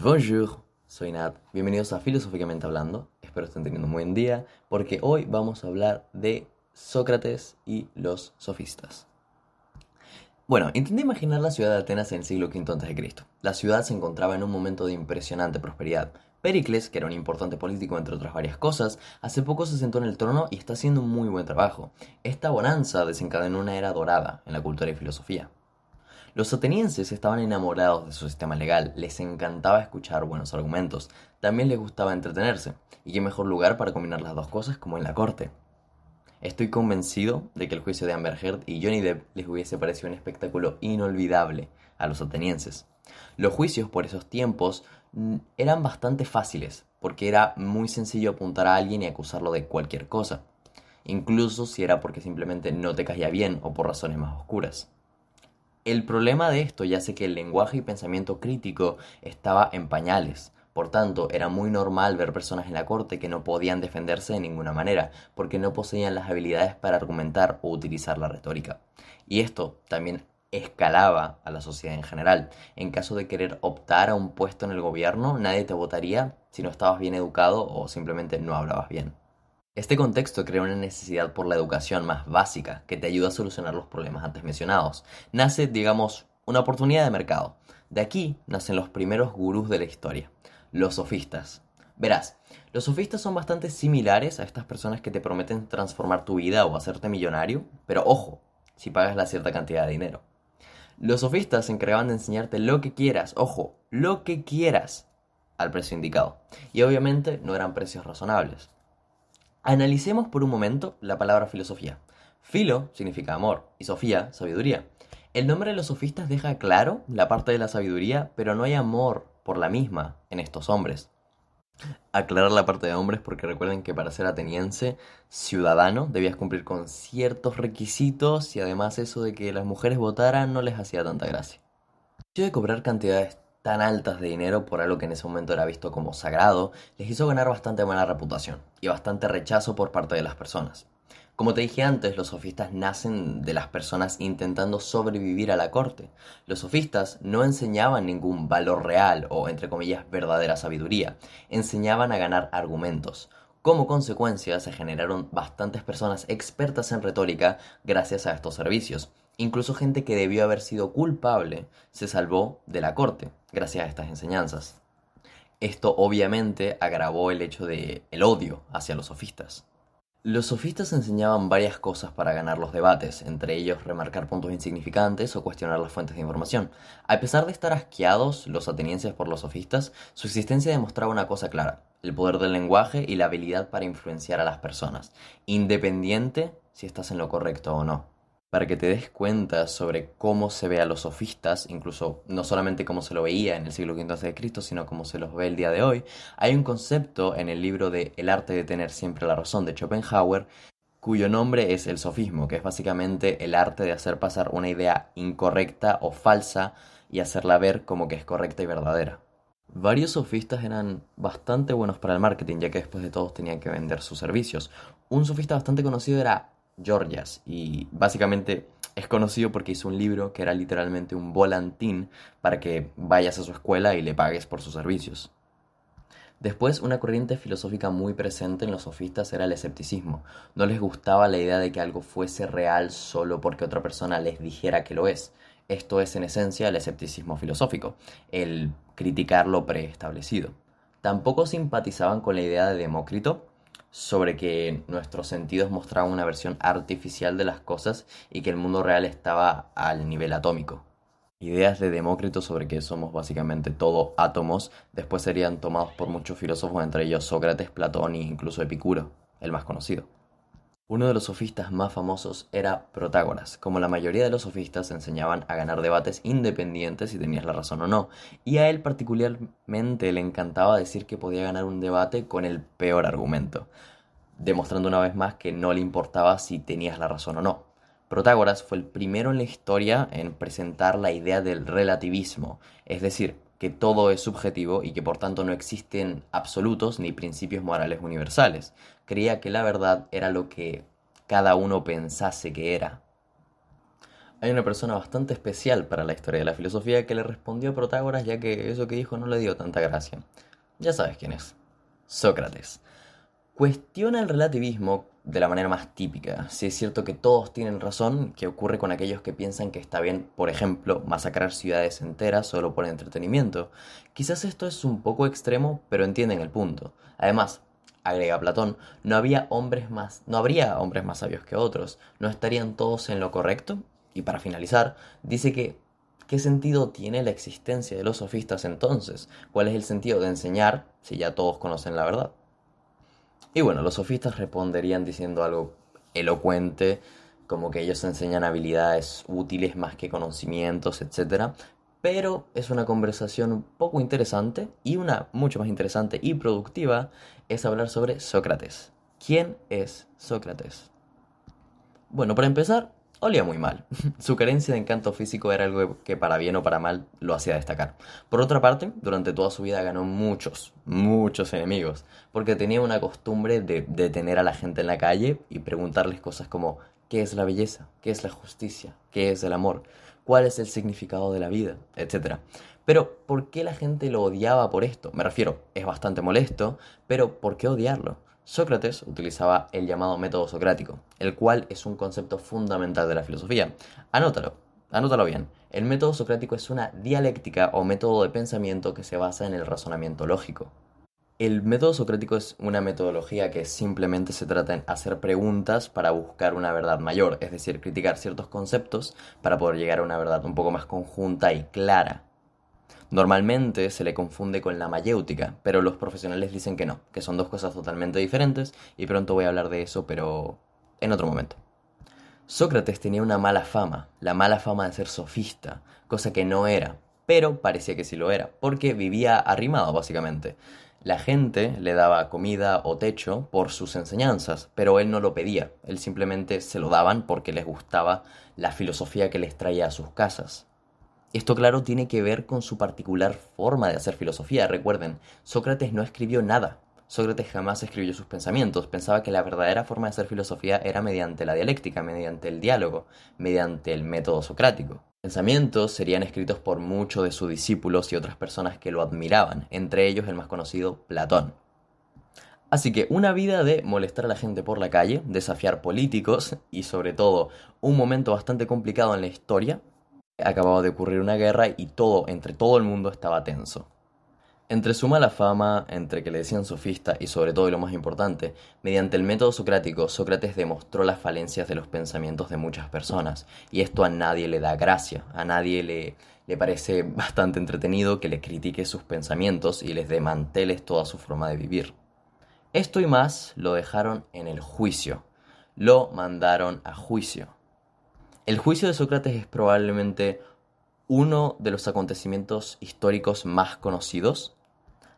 Bonjour, soy Nat. Bienvenidos a Filosóficamente Hablando. Espero estén teniendo un buen día porque hoy vamos a hablar de Sócrates y los sofistas. Bueno, intenté imaginar la ciudad de Atenas en el siglo V a.C. La ciudad se encontraba en un momento de impresionante prosperidad. Pericles, que era un importante político entre otras varias cosas, hace poco se sentó en el trono y está haciendo un muy buen trabajo. Esta bonanza desencadenó una era dorada en la cultura y filosofía. Los atenienses estaban enamorados de su sistema legal, les encantaba escuchar buenos argumentos, también les gustaba entretenerse, y qué mejor lugar para combinar las dos cosas como en la corte. Estoy convencido de que el juicio de Amber Heard y Johnny Depp les hubiese parecido un espectáculo inolvidable a los atenienses. Los juicios por esos tiempos eran bastante fáciles, porque era muy sencillo apuntar a alguien y acusarlo de cualquier cosa, incluso si era porque simplemente no te caía bien o por razones más oscuras. El problema de esto ya sé que el lenguaje y pensamiento crítico estaba en pañales. Por tanto, era muy normal ver personas en la corte que no podían defenderse de ninguna manera, porque no poseían las habilidades para argumentar o utilizar la retórica. Y esto también escalaba a la sociedad en general. En caso de querer optar a un puesto en el gobierno, nadie te votaría si no estabas bien educado o simplemente no hablabas bien. Este contexto crea una necesidad por la educación más básica que te ayuda a solucionar los problemas antes mencionados. Nace, digamos, una oportunidad de mercado. De aquí nacen los primeros gurús de la historia, los sofistas. Verás, los sofistas son bastante similares a estas personas que te prometen transformar tu vida o hacerte millonario, pero ojo, si pagas la cierta cantidad de dinero. Los sofistas se encargaban de enseñarte lo que quieras, ojo, lo que quieras, al precio indicado. Y obviamente no eran precios razonables. Analicemos por un momento la palabra filosofía. Filo significa amor y sofía, sabiduría. El nombre de los sofistas deja claro la parte de la sabiduría, pero no hay amor por la misma en estos hombres. Aclarar la parte de hombres porque recuerden que para ser ateniense, ciudadano, debías cumplir con ciertos requisitos y además eso de que las mujeres votaran no les hacía tanta gracia. El de cobrar cantidades tan altas de dinero por algo que en ese momento era visto como sagrado, les hizo ganar bastante mala reputación y bastante rechazo por parte de las personas. Como te dije antes, los sofistas nacen de las personas intentando sobrevivir a la corte. Los sofistas no enseñaban ningún valor real o, entre comillas, verdadera sabiduría, enseñaban a ganar argumentos. Como consecuencia, se generaron bastantes personas expertas en retórica gracias a estos servicios, Incluso gente que debió haber sido culpable se salvó de la corte gracias a estas enseñanzas. Esto obviamente agravó el hecho de el odio hacia los sofistas. Los sofistas enseñaban varias cosas para ganar los debates, entre ellos remarcar puntos insignificantes o cuestionar las fuentes de información. A pesar de estar asqueados los atenienses por los sofistas, su existencia demostraba una cosa clara, el poder del lenguaje y la habilidad para influenciar a las personas, independiente si estás en lo correcto o no para que te des cuenta sobre cómo se ve a los sofistas, incluso no solamente cómo se lo veía en el siglo V a.C., sino cómo se los ve el día de hoy, hay un concepto en el libro de El arte de tener siempre la razón de Schopenhauer, cuyo nombre es el sofismo, que es básicamente el arte de hacer pasar una idea incorrecta o falsa y hacerla ver como que es correcta y verdadera. Varios sofistas eran bastante buenos para el marketing, ya que después de todos tenían que vender sus servicios. Un sofista bastante conocido era Georgias y básicamente es conocido porque hizo un libro que era literalmente un volantín para que vayas a su escuela y le pagues por sus servicios. Después, una corriente filosófica muy presente en los sofistas era el escepticismo. No les gustaba la idea de que algo fuese real solo porque otra persona les dijera que lo es. Esto es en esencia el escepticismo filosófico, el criticar lo preestablecido. Tampoco simpatizaban con la idea de Demócrito, sobre que nuestros sentidos mostraban una versión artificial de las cosas y que el mundo real estaba al nivel atómico. Ideas de Demócrito sobre que somos básicamente todo átomos después serían tomados por muchos filósofos, entre ellos Sócrates, Platón e incluso Epicuro, el más conocido. Uno de los sofistas más famosos era Protágoras. Como la mayoría de los sofistas enseñaban a ganar debates independientes si tenías la razón o no, y a él particularmente le encantaba decir que podía ganar un debate con el peor argumento, demostrando una vez más que no le importaba si tenías la razón o no. Protágoras fue el primero en la historia en presentar la idea del relativismo, es decir, que todo es subjetivo y que por tanto no existen absolutos ni principios morales universales. Creía que la verdad era lo que cada uno pensase que era. Hay una persona bastante especial para la historia de la filosofía que le respondió a Protágoras ya que eso que dijo no le dio tanta gracia. Ya sabes quién es. Sócrates. Cuestiona el relativismo de la manera más típica. Si es cierto que todos tienen razón, que ocurre con aquellos que piensan que está bien, por ejemplo, masacrar ciudades enteras solo por entretenimiento. Quizás esto es un poco extremo, pero entienden el punto. Además, agrega Platón, no había hombres más, no habría hombres más sabios que otros, no estarían todos en lo correcto. Y para finalizar, dice que ¿qué sentido tiene la existencia de los sofistas entonces? ¿Cuál es el sentido de enseñar si ya todos conocen la verdad? Y bueno, los sofistas responderían diciendo algo elocuente, como que ellos enseñan habilidades útiles más que conocimientos, etc. Pero es una conversación poco interesante y una mucho más interesante y productiva es hablar sobre Sócrates. ¿Quién es Sócrates? Bueno, para empezar, olía muy mal. Su carencia de encanto físico era algo que para bien o para mal lo hacía destacar. Por otra parte, durante toda su vida ganó muchos, muchos enemigos, porque tenía una costumbre de detener a la gente en la calle y preguntarles cosas como ¿qué es la belleza? ¿qué es la justicia? ¿qué es el amor? ¿cuál es el significado de la vida? etcétera. Pero, ¿por qué la gente lo odiaba por esto? Me refiero, es bastante molesto, pero ¿por qué odiarlo? Sócrates utilizaba el llamado método socrático, el cual es un concepto fundamental de la filosofía. Anótalo, anótalo bien. El método socrático es una dialéctica o método de pensamiento que se basa en el razonamiento lógico. El método socrático es una metodología que simplemente se trata en hacer preguntas para buscar una verdad mayor, es decir, criticar ciertos conceptos para poder llegar a una verdad un poco más conjunta y clara. Normalmente se le confunde con la mayéutica, pero los profesionales dicen que no, que son dos cosas totalmente diferentes y pronto voy a hablar de eso, pero en otro momento. Sócrates tenía una mala fama, la mala fama de ser sofista, cosa que no era, pero parecía que sí lo era, porque vivía arrimado básicamente. La gente le daba comida o techo por sus enseñanzas, pero él no lo pedía, él simplemente se lo daban porque les gustaba la filosofía que les traía a sus casas. Esto claro tiene que ver con su particular forma de hacer filosofía. Recuerden, Sócrates no escribió nada. Sócrates jamás escribió sus pensamientos. Pensaba que la verdadera forma de hacer filosofía era mediante la dialéctica, mediante el diálogo, mediante el método socrático. Pensamientos serían escritos por muchos de sus discípulos y otras personas que lo admiraban, entre ellos el más conocido Platón. Así que una vida de molestar a la gente por la calle, desafiar políticos y sobre todo un momento bastante complicado en la historia acababa de ocurrir una guerra y todo, entre todo el mundo estaba tenso. Entre su mala fama, entre que le decían sofista y sobre todo y lo más importante, mediante el método socrático, Sócrates demostró las falencias de los pensamientos de muchas personas, y esto a nadie le da gracia, a nadie le, le parece bastante entretenido que le critique sus pensamientos y les demanteles toda su forma de vivir. Esto y más lo dejaron en el juicio, lo mandaron a juicio. El juicio de Sócrates es probablemente uno de los acontecimientos históricos más conocidos,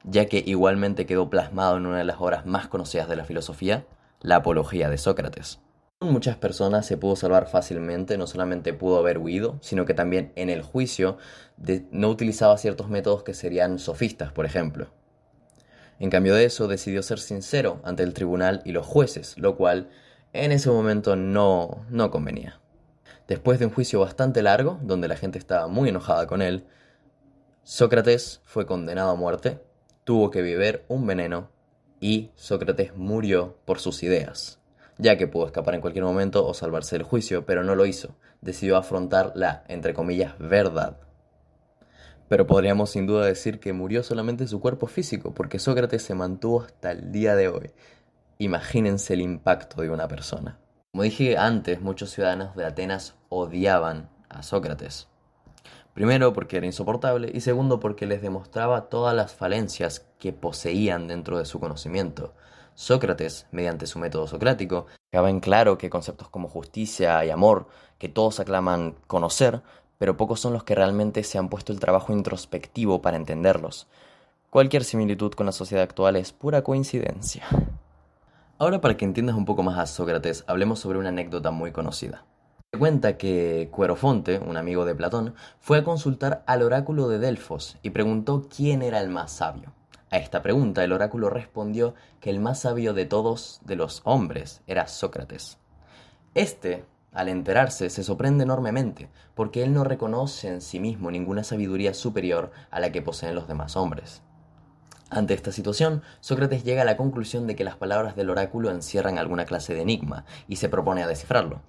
ya que igualmente quedó plasmado en una de las obras más conocidas de la filosofía, la Apología de Sócrates. Muchas personas se pudo salvar fácilmente, no solamente pudo haber huido, sino que también en el juicio no utilizaba ciertos métodos que serían sofistas, por ejemplo. En cambio de eso, decidió ser sincero ante el tribunal y los jueces, lo cual en ese momento no, no convenía. Después de un juicio bastante largo, donde la gente estaba muy enojada con él, Sócrates fue condenado a muerte, tuvo que beber un veneno y Sócrates murió por sus ideas, ya que pudo escapar en cualquier momento o salvarse del juicio, pero no lo hizo, decidió afrontar la, entre comillas, verdad. Pero podríamos sin duda decir que murió solamente su cuerpo físico, porque Sócrates se mantuvo hasta el día de hoy. Imagínense el impacto de una persona. Como dije antes, muchos ciudadanos de Atenas odiaban a Sócrates. Primero porque era insoportable y segundo porque les demostraba todas las falencias que poseían dentro de su conocimiento. Sócrates, mediante su método socrático, dejaba en claro que conceptos como justicia y amor, que todos aclaman conocer, pero pocos son los que realmente se han puesto el trabajo introspectivo para entenderlos. Cualquier similitud con la sociedad actual es pura coincidencia. Ahora para que entiendas un poco más a Sócrates, hablemos sobre una anécdota muy conocida. Se cuenta que Cuerofonte, un amigo de Platón, fue a consultar al oráculo de Delfos y preguntó quién era el más sabio. A esta pregunta el oráculo respondió que el más sabio de todos de los hombres era Sócrates. Este al enterarse, se sorprende enormemente, porque él no reconoce en sí mismo ninguna sabiduría superior a la que poseen los demás hombres. Ante esta situación, Sócrates llega a la conclusión de que las palabras del oráculo encierran alguna clase de enigma y se propone a descifrarlo.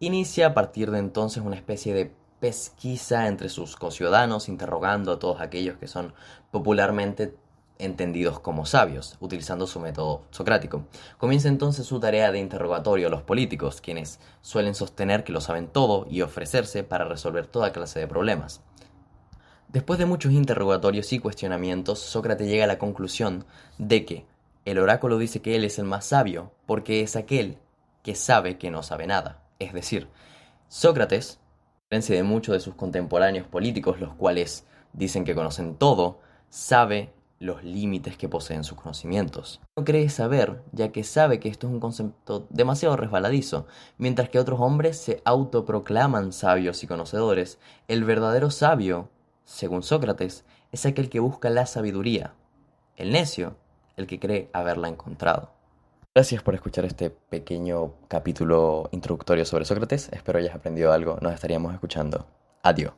Inicia a partir de entonces una especie de pesquisa entre sus conciudadanos, interrogando a todos aquellos que son popularmente entendidos como sabios, utilizando su método socrático. Comienza entonces su tarea de interrogatorio a los políticos, quienes suelen sostener que lo saben todo y ofrecerse para resolver toda clase de problemas. Después de muchos interrogatorios y cuestionamientos, Sócrates llega a la conclusión de que el oráculo dice que él es el más sabio porque es aquel que sabe que no sabe nada. Es decir, Sócrates, a diferencia de muchos de sus contemporáneos políticos, los cuales dicen que conocen todo, sabe los límites que poseen sus conocimientos. No cree saber, ya que sabe que esto es un concepto demasiado resbaladizo, mientras que otros hombres se autoproclaman sabios y conocedores. El verdadero sabio, según Sócrates, es aquel que busca la sabiduría. El necio, el que cree haberla encontrado. Gracias por escuchar este pequeño capítulo introductorio sobre Sócrates. Espero hayas aprendido algo. Nos estaríamos escuchando. Adiós.